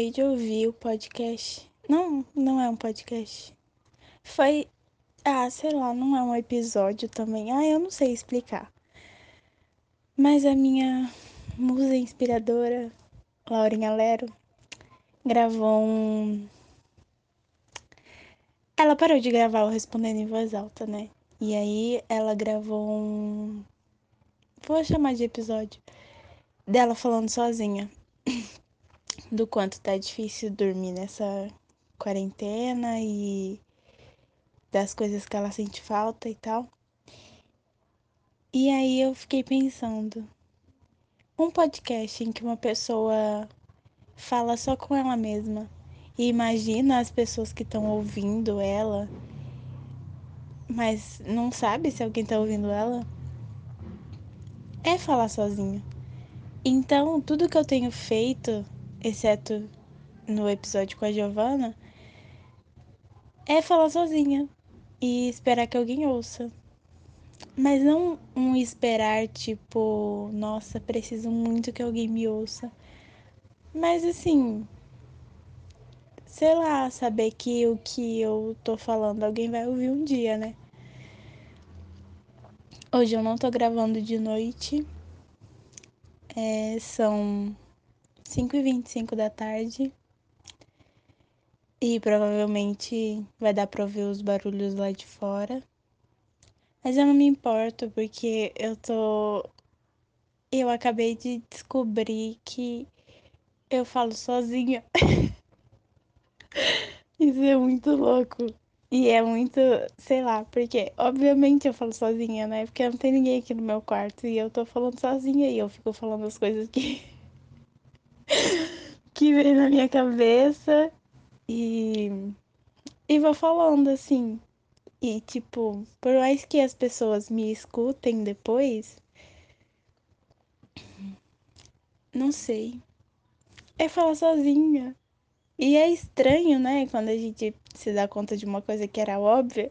acabei de ouvir o podcast. Não, não é um podcast. Foi. Ah, sei lá, não é um episódio também. Ah, eu não sei explicar. Mas a minha musa inspiradora, Laurinha Lero, gravou um. Ela parou de gravar o Respondendo em Voz Alta, né? E aí ela gravou um. Vou chamar de episódio. Dela falando sozinha do quanto tá difícil dormir nessa quarentena e das coisas que ela sente falta e tal. E aí eu fiquei pensando, um podcast em que uma pessoa fala só com ela mesma e imagina as pessoas que estão ouvindo ela, mas não sabe se alguém tá ouvindo ela, é falar sozinho. Então, tudo que eu tenho feito exceto no episódio com a Giovana, é falar sozinha e esperar que alguém ouça. Mas não um esperar tipo, nossa, preciso muito que alguém me ouça. Mas assim, sei lá, saber que o que eu tô falando alguém vai ouvir um dia, né? Hoje eu não tô gravando de noite. É, são 5h25 da tarde. E provavelmente vai dar pra ouvir os barulhos lá de fora. Mas eu não me importo porque eu tô. Eu acabei de descobrir que eu falo sozinha. Isso é muito louco. E é muito, sei lá, porque obviamente eu falo sozinha, né? Porque não tem ninguém aqui no meu quarto e eu tô falando sozinha e eu fico falando as coisas que que vem na minha cabeça e, e vou falando assim. E tipo, por mais que as pessoas me escutem depois, não sei. É falar sozinha. E é estranho, né? Quando a gente se dá conta de uma coisa que era óbvia.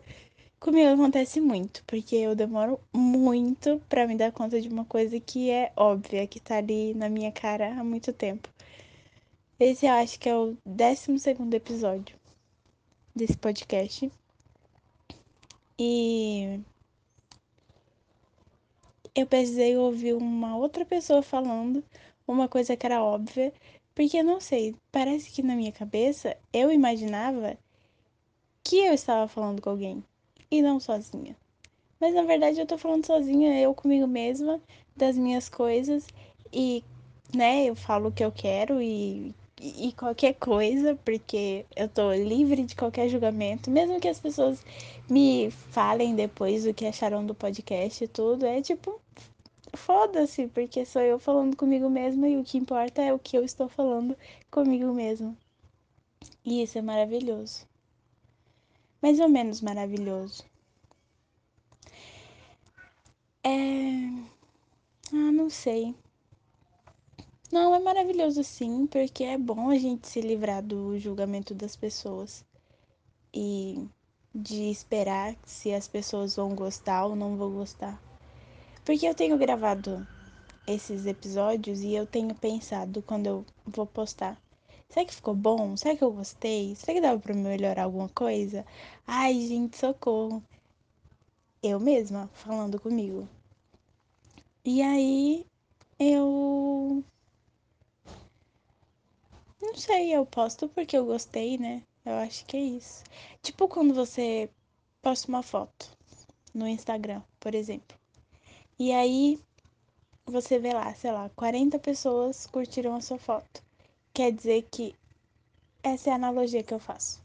Comigo acontece muito, porque eu demoro muito para me dar conta de uma coisa que é óbvia, que tá ali na minha cara há muito tempo. Esse eu acho que é o 12 episódio desse podcast. E eu precisei ouvir uma outra pessoa falando uma coisa que era óbvia, porque não sei, parece que na minha cabeça eu imaginava que eu estava falando com alguém e não sozinha. Mas na verdade eu tô falando sozinha, eu comigo mesma, das minhas coisas e, né, eu falo o que eu quero e e qualquer coisa, porque eu tô livre de qualquer julgamento, mesmo que as pessoas me falem depois o que acharam do podcast e tudo, é tipo, foda-se, porque sou eu falando comigo mesma e o que importa é o que eu estou falando comigo mesma. E isso é maravilhoso. Mais ou menos maravilhoso. É. Ah, não sei. Não, é maravilhoso sim, porque é bom a gente se livrar do julgamento das pessoas e de esperar se as pessoas vão gostar ou não vão gostar. Porque eu tenho gravado esses episódios e eu tenho pensado quando eu vou postar. Será que ficou bom? Será que eu gostei? Será que dava pra melhorar alguma coisa? Ai, gente, socorro. Eu mesma falando comigo. E aí eu não sei, eu posto porque eu gostei, né? Eu acho que é isso. Tipo quando você posta uma foto no Instagram, por exemplo. E aí você vê lá, sei lá, 40 pessoas curtiram a sua foto. Quer dizer que essa é a analogia que eu faço.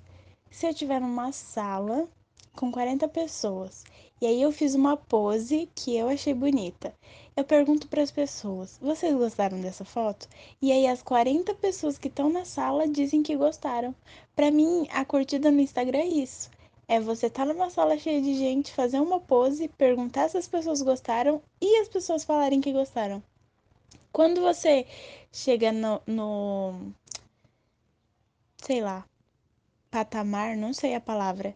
Se eu tiver numa sala com 40 pessoas e aí eu fiz uma pose que eu achei bonita. Eu pergunto para as pessoas: "Vocês gostaram dessa foto?" E aí as 40 pessoas que estão na sala dizem que gostaram. Para mim, a curtida no Instagram é isso. É você estar tá numa sala cheia de gente, fazer uma pose, perguntar se as pessoas gostaram e as pessoas falarem que gostaram. Quando você chega no, no sei lá, patamar, não sei a palavra,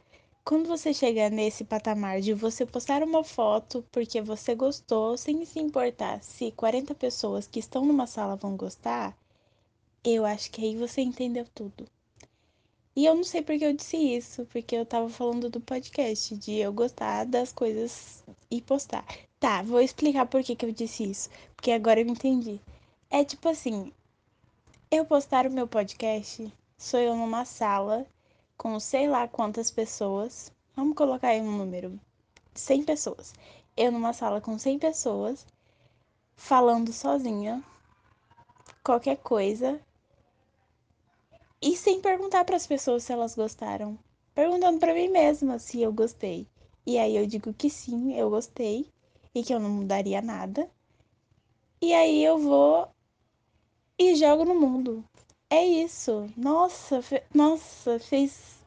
quando você chega nesse patamar de você postar uma foto porque você gostou, sem se importar se 40 pessoas que estão numa sala vão gostar, Eu acho que aí você entendeu tudo. E eu não sei porque eu disse isso, porque eu tava falando do podcast, de eu gostar das coisas e postar. Tá, vou explicar por que, que eu disse isso, porque agora eu entendi. É tipo assim, eu postar o meu podcast, sou eu numa sala com sei lá quantas pessoas. Vamos colocar aí um número: 100 pessoas. Eu numa sala com 100 pessoas, falando sozinha, qualquer coisa, e sem perguntar para as pessoas se elas gostaram. Perguntando para mim mesma se eu gostei. E aí eu digo que sim, eu gostei e que eu não mudaria nada. E aí eu vou e jogo no mundo. É isso. Nossa, fe... nossa, fez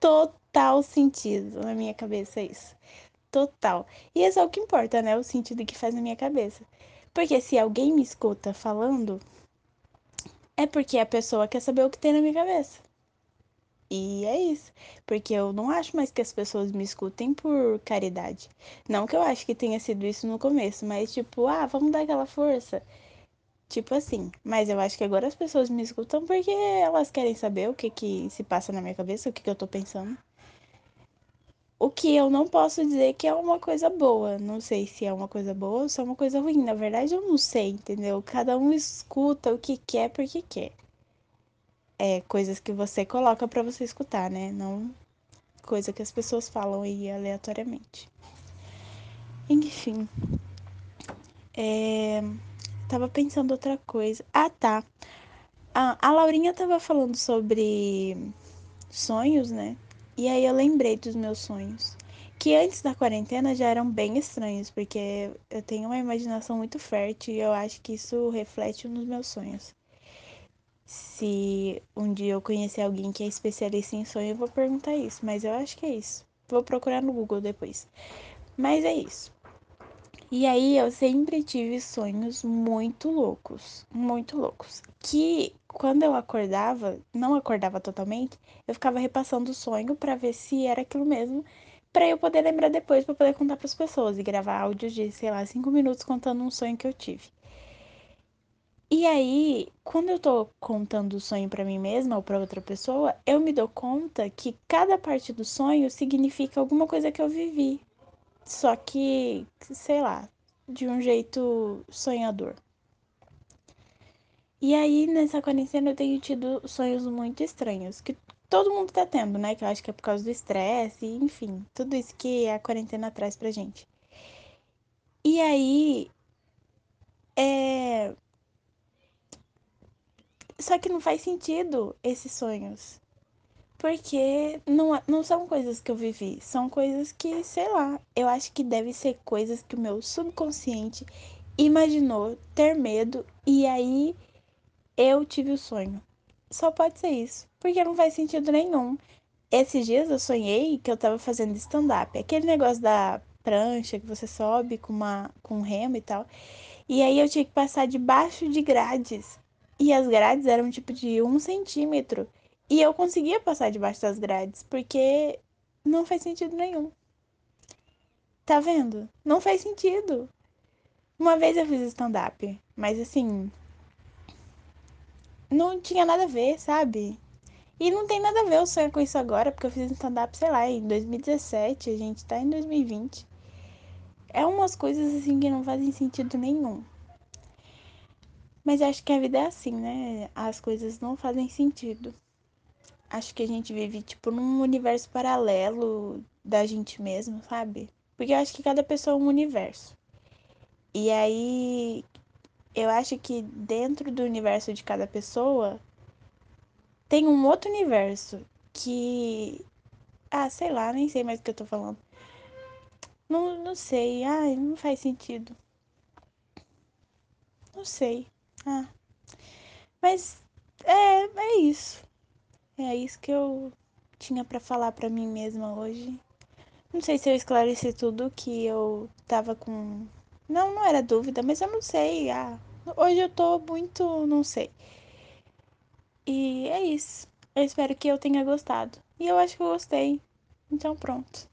total sentido na minha cabeça isso. Total. E esse é o que importa, né? O sentido que faz na minha cabeça. Porque se alguém me escuta falando, é porque a pessoa quer saber o que tem na minha cabeça. E é isso. Porque eu não acho mais que as pessoas me escutem por caridade. Não que eu acho que tenha sido isso no começo, mas tipo, ah, vamos dar aquela força. Tipo assim. Mas eu acho que agora as pessoas me escutam porque elas querem saber o que que se passa na minha cabeça, o que que eu tô pensando. O que eu não posso dizer que é uma coisa boa. Não sei se é uma coisa boa ou se é uma coisa ruim. Na verdade, eu não sei, entendeu? Cada um escuta o que quer porque quer. É coisas que você coloca para você escutar, né? Não coisa que as pessoas falam aí aleatoriamente. Enfim. É... Tava pensando outra coisa. Ah, tá. A, Laurinha tava falando sobre sonhos, né? E aí eu lembrei dos meus sonhos. Que antes da quarentena já eram bem estranhos, porque eu tenho uma imaginação muito fértil e eu acho que isso reflete nos meus sonhos. Se um dia eu conhecer alguém que é especialista em sonho, eu vou perguntar isso, mas eu acho que é isso. Vou procurar no Google depois. Mas é isso. E aí eu sempre tive sonhos muito loucos, muito loucos. Que quando eu acordava, não acordava totalmente, eu ficava repassando o sonho para ver se era aquilo mesmo, para eu poder lembrar depois, para poder contar para as pessoas e gravar áudios de, sei lá, cinco minutos contando um sonho que eu tive. E aí, quando eu tô contando o sonho para mim mesma ou para outra pessoa, eu me dou conta que cada parte do sonho significa alguma coisa que eu vivi. Só que, sei lá, de um jeito sonhador. E aí, nessa quarentena, eu tenho tido sonhos muito estranhos, que todo mundo tá tendo, né? Que eu acho que é por causa do estresse, enfim, tudo isso que a quarentena traz pra gente. E aí, é. Só que não faz sentido esses sonhos. Porque não, não são coisas que eu vivi, são coisas que, sei lá, eu acho que deve ser coisas que o meu subconsciente imaginou ter medo e aí eu tive o sonho. Só pode ser isso, porque não faz sentido nenhum. Esses dias eu sonhei que eu tava fazendo stand-up, aquele negócio da prancha que você sobe com uma com um remo e tal. E aí eu tinha que passar debaixo de grades. E as grades eram tipo de um centímetro. E eu conseguia passar debaixo das grades, porque não faz sentido nenhum. Tá vendo? Não faz sentido. Uma vez eu fiz stand-up, mas assim. Não tinha nada a ver, sabe? E não tem nada a ver o sonho com isso agora, porque eu fiz stand-up, sei lá, em 2017, a gente tá em 2020. É umas coisas assim que não fazem sentido nenhum. Mas acho que a vida é assim, né? As coisas não fazem sentido acho que a gente vive, tipo, num universo paralelo da gente mesmo, sabe? Porque eu acho que cada pessoa é um universo. E aí, eu acho que dentro do universo de cada pessoa tem um outro universo que. Ah, sei lá, nem sei mais o que eu tô falando. Não, não sei. Ai, não faz sentido. Não sei. Ah. Mas é, é isso. É isso que eu tinha para falar para mim mesma hoje. Não sei se eu esclareci tudo que eu tava com. Não, não era dúvida, mas eu não sei. Ah, hoje eu tô muito. Não sei. E é isso. Eu espero que eu tenha gostado. E eu acho que eu gostei. Então pronto.